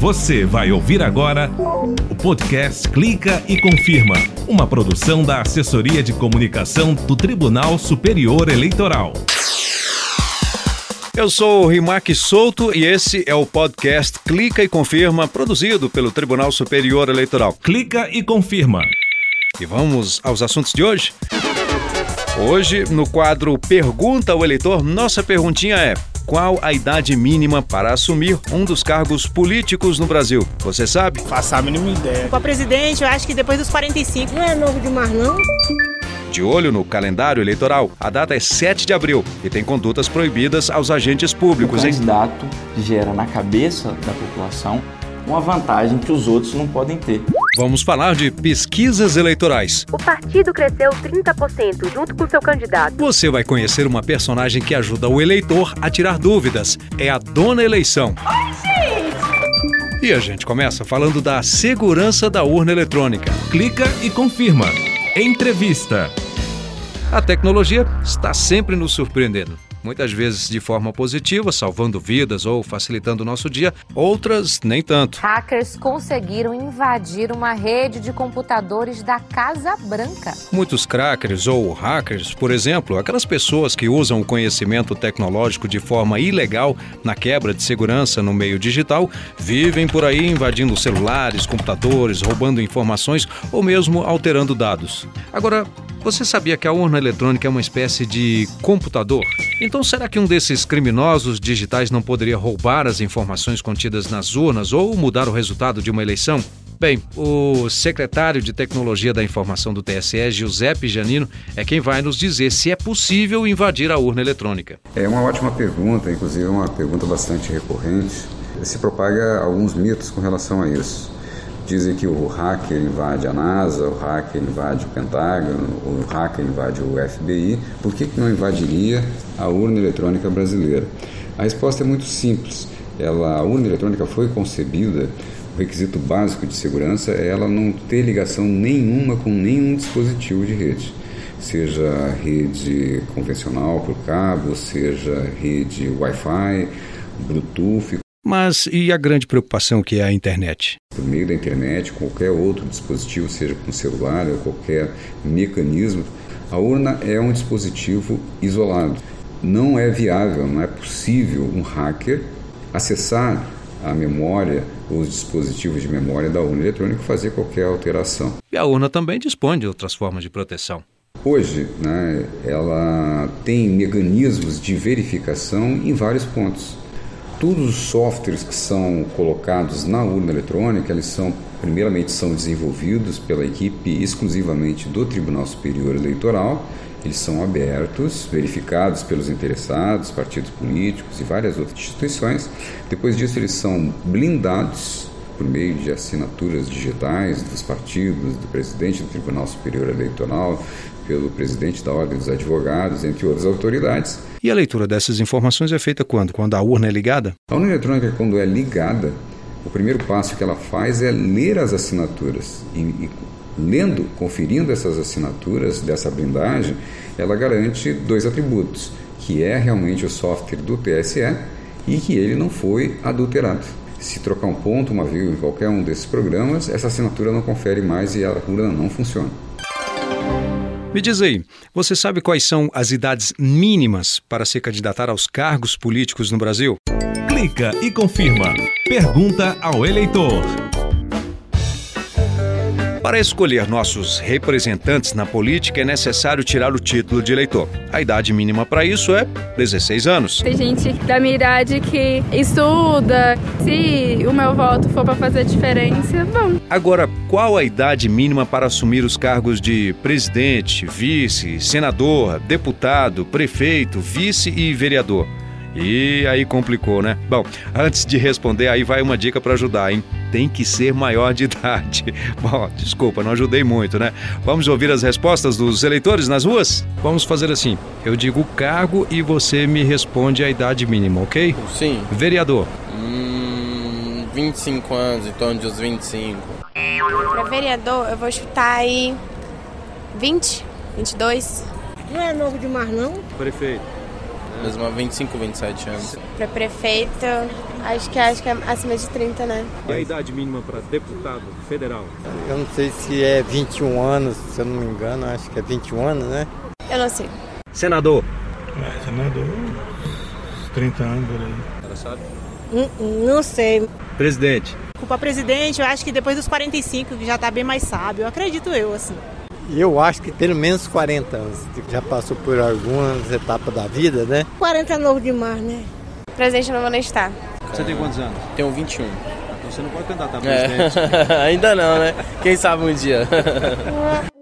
Você vai ouvir agora o podcast Clica e Confirma, uma produção da Assessoria de Comunicação do Tribunal Superior Eleitoral. Eu sou o Rimac Souto e esse é o podcast Clica e Confirma, produzido pelo Tribunal Superior Eleitoral. Clica e confirma. E vamos aos assuntos de hoje? Hoje, no quadro Pergunta ao Eleitor, nossa perguntinha é: qual a idade mínima para assumir um dos cargos políticos no Brasil? Você sabe? Faço a mínima ideia. Para presidente, eu acho que depois dos 45. Não é novo demais, não? De olho no calendário eleitoral, a data é 7 de abril e tem condutas proibidas aos agentes públicos. O candidato gera na cabeça da população uma vantagem que os outros não podem ter. Vamos falar de pesquisas eleitorais. O partido cresceu 30% junto com seu candidato. Você vai conhecer uma personagem que ajuda o eleitor a tirar dúvidas. É a dona eleição. E a gente começa falando da segurança da urna eletrônica. Clica e confirma. Entrevista. A tecnologia está sempre nos surpreendendo. Muitas vezes de forma positiva, salvando vidas ou facilitando o nosso dia, outras nem tanto. Hackers conseguiram invadir uma rede de computadores da Casa Branca. Muitos crackers ou hackers, por exemplo, aquelas pessoas que usam o conhecimento tecnológico de forma ilegal na quebra de segurança no meio digital, vivem por aí invadindo celulares, computadores, roubando informações ou mesmo alterando dados. Agora, você sabia que a urna eletrônica é uma espécie de computador? Então, será que um desses criminosos digitais não poderia roubar as informações contidas nas urnas ou mudar o resultado de uma eleição? Bem, o secretário de Tecnologia da Informação do TSE, Giuseppe Janino, é quem vai nos dizer se é possível invadir a urna eletrônica. É uma ótima pergunta, inclusive uma pergunta bastante recorrente. Se propaga alguns mitos com relação a isso. Dizem que o hacker invade a NASA, o hacker invade o Pentágono, o hacker invade o FBI. Por que, que não invadiria a urna eletrônica brasileira? A resposta é muito simples. Ela, a urna eletrônica foi concebida, o requisito básico de segurança é ela não ter ligação nenhuma com nenhum dispositivo de rede seja rede convencional por cabo, seja rede Wi-Fi, Bluetooth. Mas e a grande preocupação que é a internet? Por meio da internet, qualquer outro dispositivo, seja com celular ou qualquer mecanismo, a urna é um dispositivo isolado. Não é viável, não é possível um hacker acessar a memória ou os dispositivos de memória da urna eletrônica e fazer qualquer alteração. E a urna também dispõe de outras formas de proteção. Hoje, né, ela tem mecanismos de verificação em vários pontos. Todos os softwares que são colocados na urna eletrônica, eles são primeiramente são desenvolvidos pela equipe exclusivamente do Tribunal Superior Eleitoral. Eles são abertos, verificados pelos interessados, partidos políticos e várias outras instituições. Depois disso, eles são blindados por meio de assinaturas digitais dos partidos, do presidente do Tribunal Superior Eleitoral, pelo presidente da Ordem dos Advogados, entre outras autoridades. E a leitura dessas informações é feita quando? Quando a urna é ligada? A urna eletrônica, quando é ligada, o primeiro passo que ela faz é ler as assinaturas. E, e lendo, conferindo essas assinaturas dessa blindagem, ela garante dois atributos, que é realmente o software do TSE e que ele não foi adulterado. Se trocar um ponto, uma vírgula em qualquer um desses programas, essa assinatura não confere mais e a urna não funciona. Me diz aí, você sabe quais são as idades mínimas para se candidatar aos cargos políticos no Brasil? Clica e confirma. Pergunta ao eleitor. Para escolher nossos representantes na política é necessário tirar o título de eleitor. A idade mínima para isso é 16 anos. Tem gente da minha idade que estuda. Se o meu voto for para fazer diferença, bom. Agora, qual a idade mínima para assumir os cargos de presidente, vice, senador, deputado, prefeito, vice e vereador? E aí complicou, né? Bom, antes de responder, aí vai uma dica para ajudar, hein? Tem que ser maior de idade. Bom, desculpa, não ajudei muito, né? Vamos ouvir as respostas dos eleitores nas ruas? Vamos fazer assim: eu digo o cargo e você me responde a idade mínima, ok? Sim. Vereador. Hum, 25 anos, em torno dos 25. Para vereador, eu vou chutar aí 20, 22. Não é novo demais, não? Prefeito. Mesmo 25, 27 anos. Para prefeito, acho que acho que é acima de 30, né? E a idade mínima para deputado federal? Eu não sei se é 21 anos, se eu não me engano, acho que é 21 anos, né? Eu não sei. Senador? É, senador, 30 anos por aí. Ela sabe? Não, não sei. Presidente? Culpa presidente, eu acho que depois dos 45 já tá bem mais sábio, acredito eu, assim. Eu acho que pelo menos 40 anos. Já passou por algumas etapas da vida, né? 40 é novo demais, né? Presidente não vou nem estar. Você tem quantos anos? Tenho 21. Então você não pode candidatar a presidente. É. Ainda não, né? Quem sabe um dia.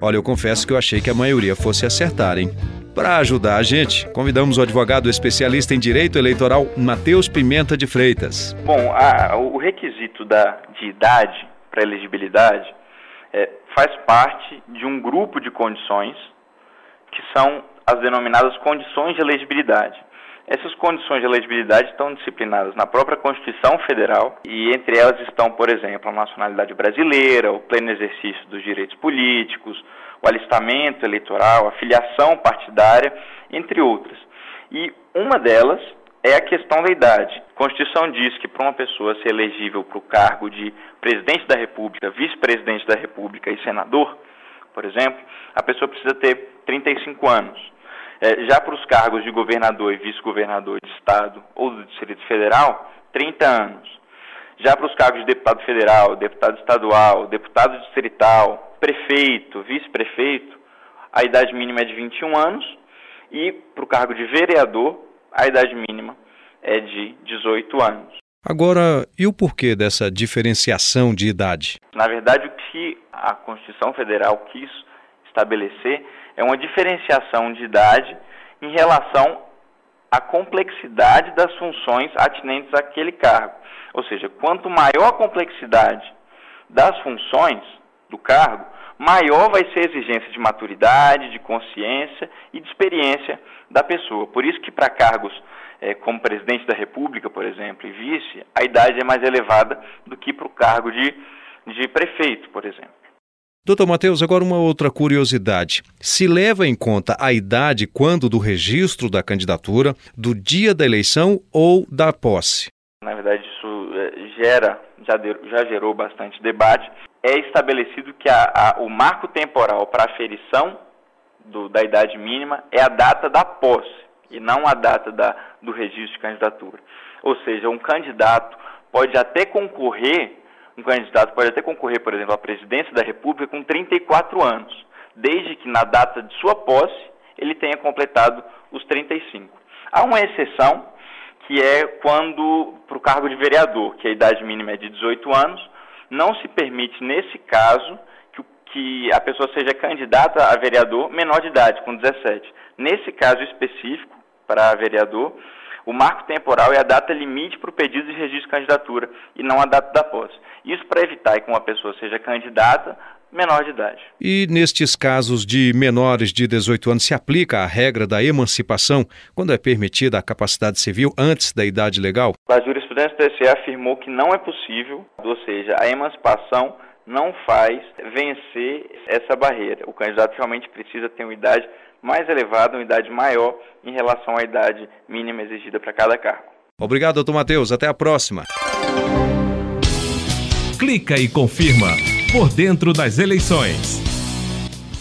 Olha, eu confesso que eu achei que a maioria fosse acertar, hein? Para ajudar a gente, convidamos o advogado especialista em direito eleitoral, Matheus Pimenta de Freitas. Bom, a, o requisito da, de idade para elegibilidade é, faz parte de um grupo de condições que são as denominadas condições de elegibilidade. Essas condições de elegibilidade estão disciplinadas na própria Constituição Federal e entre elas estão, por exemplo, a nacionalidade brasileira, o pleno exercício dos direitos políticos, o alistamento eleitoral, a filiação partidária, entre outras. E uma delas é a questão da idade. A Constituição diz que para uma pessoa ser elegível para o cargo de presidente da República, vice-presidente da República e senador, por exemplo, a pessoa precisa ter 35 anos. É, já para os cargos de governador e vice-governador de Estado ou do Distrito Federal, 30 anos. Já para os cargos de deputado federal, deputado estadual, deputado distrital, prefeito, vice-prefeito, a idade mínima é de 21 anos. E para o cargo de vereador, a idade mínima é de 18 anos. Agora, e o porquê dessa diferenciação de idade? Na verdade, o que a Constituição Federal quis estabelecer é uma diferenciação de idade em relação à complexidade das funções atinentes àquele cargo. Ou seja, quanto maior a complexidade das funções do cargo, maior vai ser a exigência de maturidade, de consciência e de experiência da pessoa. Por isso que para cargos é, como presidente da República, por exemplo, e vice, a idade é mais elevada do que para o cargo de, de prefeito, por exemplo. Doutor Matheus, agora uma outra curiosidade. Se leva em conta a idade quando do registro da candidatura, do dia da eleição ou da posse? Na verdade, isso gera, já, já gerou bastante debate. É estabelecido que a, a, o marco temporal para a aferição do, da idade mínima é a data da posse e não a data da, do registro de candidatura. Ou seja, um candidato pode até concorrer um candidato pode até concorrer, por exemplo, à presidência da República com 34 anos, desde que na data de sua posse ele tenha completado os 35. Há uma exceção, que é quando, para o cargo de vereador, que a idade mínima é de 18 anos, não se permite, nesse caso, que, que a pessoa seja candidata a vereador menor de idade, com 17. Nesse caso específico, para vereador, o marco temporal é a data limite para o pedido de registro de candidatura e não a data da posse. Isso para evitar que uma pessoa seja candidata menor de idade. E nestes casos de menores de 18 anos se aplica a regra da emancipação quando é permitida a capacidade civil antes da idade legal? A jurisprudência do TSE afirmou que não é possível, ou seja, a emancipação não faz vencer essa barreira. O candidato realmente precisa ter uma idade mais elevada, uma idade maior em relação à idade mínima exigida para cada cargo. Obrigado, doutor Matheus. Até a próxima. Clica e confirma por dentro das eleições.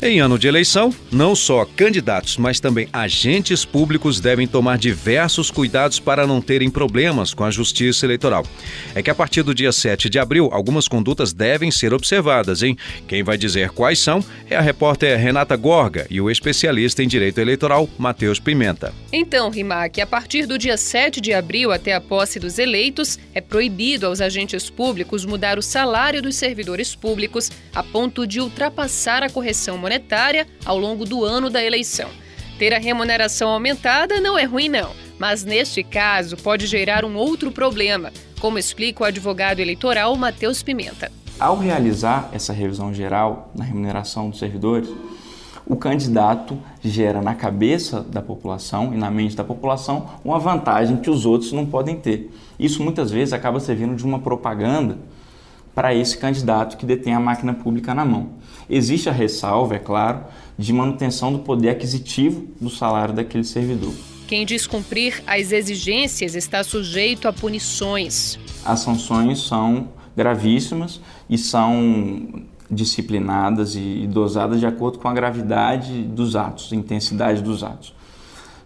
Em ano de eleição, não só candidatos, mas também agentes públicos devem tomar diversos cuidados para não terem problemas com a justiça eleitoral. É que a partir do dia 7 de abril, algumas condutas devem ser observadas, hein? Quem vai dizer quais são é a repórter Renata Gorga e o especialista em direito eleitoral, Matheus Pimenta. Então, Rimac, a partir do dia 7 de abril até a posse dos eleitos, é proibido aos agentes públicos mudar o salário dos servidores públicos a ponto de ultrapassar a correção monetária ao longo do ano da eleição. Ter a remuneração aumentada não é ruim, não, mas neste caso pode gerar um outro problema, como explica o advogado eleitoral Matheus Pimenta. Ao realizar essa revisão geral na remuneração dos servidores, o candidato gera na cabeça da população e na mente da população uma vantagem que os outros não podem ter. Isso muitas vezes acaba servindo de uma propaganda para esse candidato que detém a máquina pública na mão. Existe a ressalva, é claro, de manutenção do poder aquisitivo do salário daquele servidor. Quem descumprir as exigências está sujeito a punições. As sanções são gravíssimas e são disciplinadas e dosadas de acordo com a gravidade dos atos, a intensidade dos atos.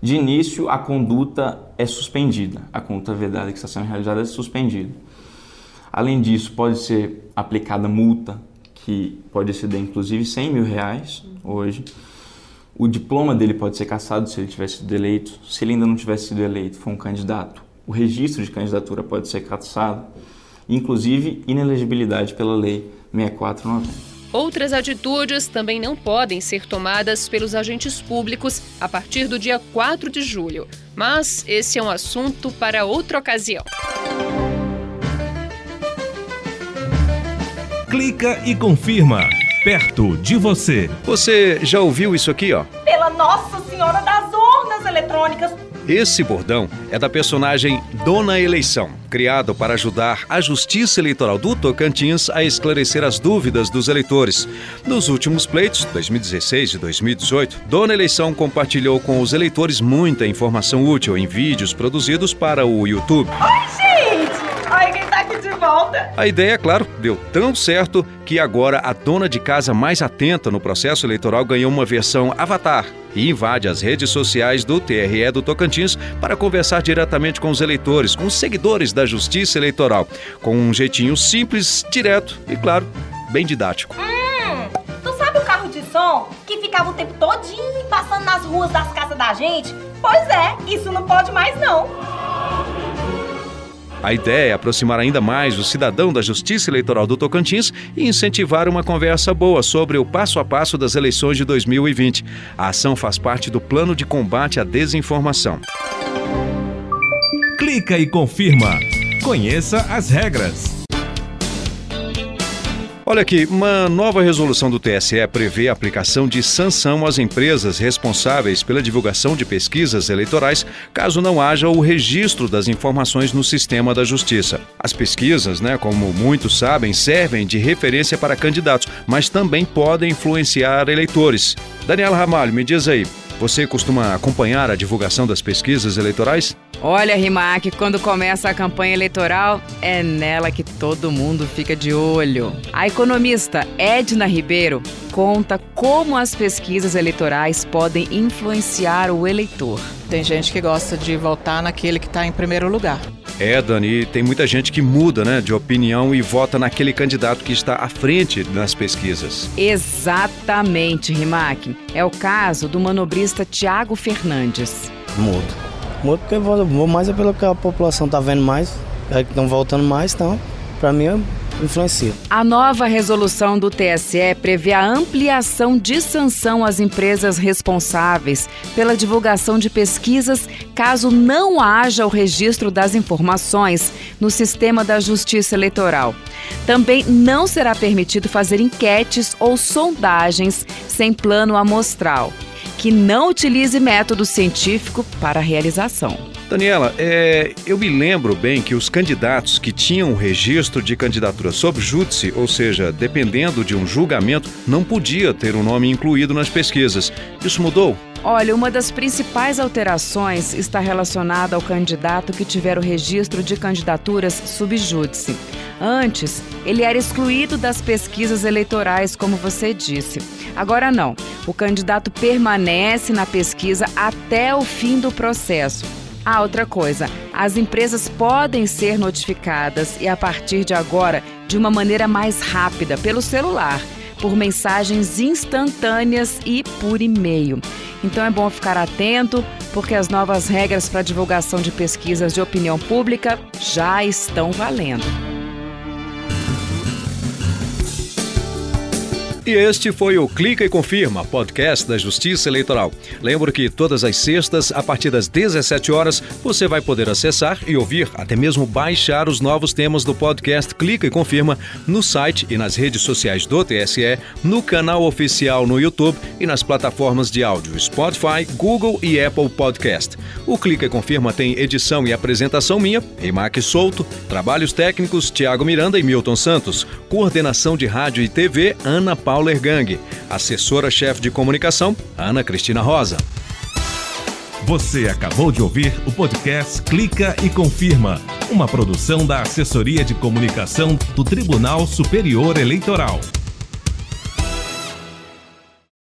De início, a conduta é suspendida, a conduta vedada que está sendo realizada é suspendida. Além disso, pode ser aplicada multa, que pode exceder inclusive 100 mil reais hoje. O diploma dele pode ser cassado se ele tivesse sido eleito. Se ele ainda não tivesse sido eleito, for um candidato, o registro de candidatura pode ser cassado. Inclusive, inelegibilidade pela Lei 6490. Outras atitudes também não podem ser tomadas pelos agentes públicos a partir do dia 4 de julho. Mas esse é um assunto para outra ocasião. Clica e confirma. Perto de você. Você já ouviu isso aqui, ó? Pela Nossa Senhora das Urnas Eletrônicas. Esse bordão é da personagem Dona Eleição, criado para ajudar a Justiça Eleitoral do Tocantins a esclarecer as dúvidas dos eleitores. Nos últimos pleitos, 2016 e 2018, Dona Eleição compartilhou com os eleitores muita informação útil em vídeos produzidos para o YouTube. Oi, gente! Ai, quem tá aqui de volta? A ideia, claro, deu tão certo que agora a dona de casa mais atenta no processo eleitoral ganhou uma versão avatar e invade as redes sociais do TRE do Tocantins para conversar diretamente com os eleitores, com os seguidores da Justiça Eleitoral, com um jeitinho simples, direto e, claro, bem didático. Hum, tu sabe o carro de som que ficava o tempo todinho passando nas ruas das casas da gente? Pois é, isso não pode mais não. A ideia é aproximar ainda mais o cidadão da Justiça Eleitoral do Tocantins e incentivar uma conversa boa sobre o passo a passo das eleições de 2020. A ação faz parte do plano de combate à desinformação. Clica e confirma. Conheça as regras. Olha aqui, uma nova resolução do TSE prevê a aplicação de sanção às empresas responsáveis pela divulgação de pesquisas eleitorais, caso não haja o registro das informações no sistema da Justiça. As pesquisas, né, como muitos sabem, servem de referência para candidatos, mas também podem influenciar eleitores. Daniela Ramalho, me diz aí, você costuma acompanhar a divulgação das pesquisas eleitorais? Olha, Rimac, quando começa a campanha eleitoral, é nela que todo mundo fica de olho. A economista Edna Ribeiro conta como as pesquisas eleitorais podem influenciar o eleitor. Tem gente que gosta de votar naquele que está em primeiro lugar. É, Dani, tem muita gente que muda né, de opinião e vota naquele candidato que está à frente nas pesquisas. Exatamente, Rimac. É o caso do manobrista Tiago Fernandes. Mudo. Mudo porque vou, mais é pelo que a população está vendo mais, é estão voltando mais, então, para mim, influencia. A nova resolução do TSE prevê a ampliação de sanção às empresas responsáveis pela divulgação de pesquisas caso não haja o registro das informações no sistema da Justiça Eleitoral. Também não será permitido fazer enquetes ou sondagens sem plano amostral, que não utilize método científico para a realização. Daniela, é, eu me lembro bem que os candidatos que tinham registro de candidatura sob júdice, ou seja, dependendo de um julgamento, não podia ter o um nome incluído nas pesquisas. Isso mudou? Olha, uma das principais alterações está relacionada ao candidato que tiver o registro de candidaturas subjúdice. Antes, ele era excluído das pesquisas eleitorais, como você disse. Agora não. O candidato permanece na pesquisa até o fim do processo. Ah, outra coisa, as empresas podem ser notificadas e a partir de agora de uma maneira mais rápida pelo celular, por mensagens instantâneas e por e-mail. Então é bom ficar atento, porque as novas regras para divulgação de pesquisas de opinião pública já estão valendo. E este foi o Clica e Confirma, podcast da Justiça Eleitoral. Lembro que todas as sextas, a partir das 17 horas, você vai poder acessar e ouvir, até mesmo baixar os novos temas do podcast Clica e Confirma no site e nas redes sociais do TSE, no canal oficial no YouTube e nas plataformas de áudio Spotify, Google e Apple Podcast. O Clica e Confirma tem edição e apresentação minha, Rimac Souto, trabalhos técnicos Tiago Miranda e Milton Santos, coordenação de rádio e TV Ana Paula Ergang, assessora-chefe de comunicação Ana Cristina Rosa. Você acabou de ouvir o podcast Clica e Confirma, uma produção da Assessoria de Comunicação do Tribunal Superior Eleitoral.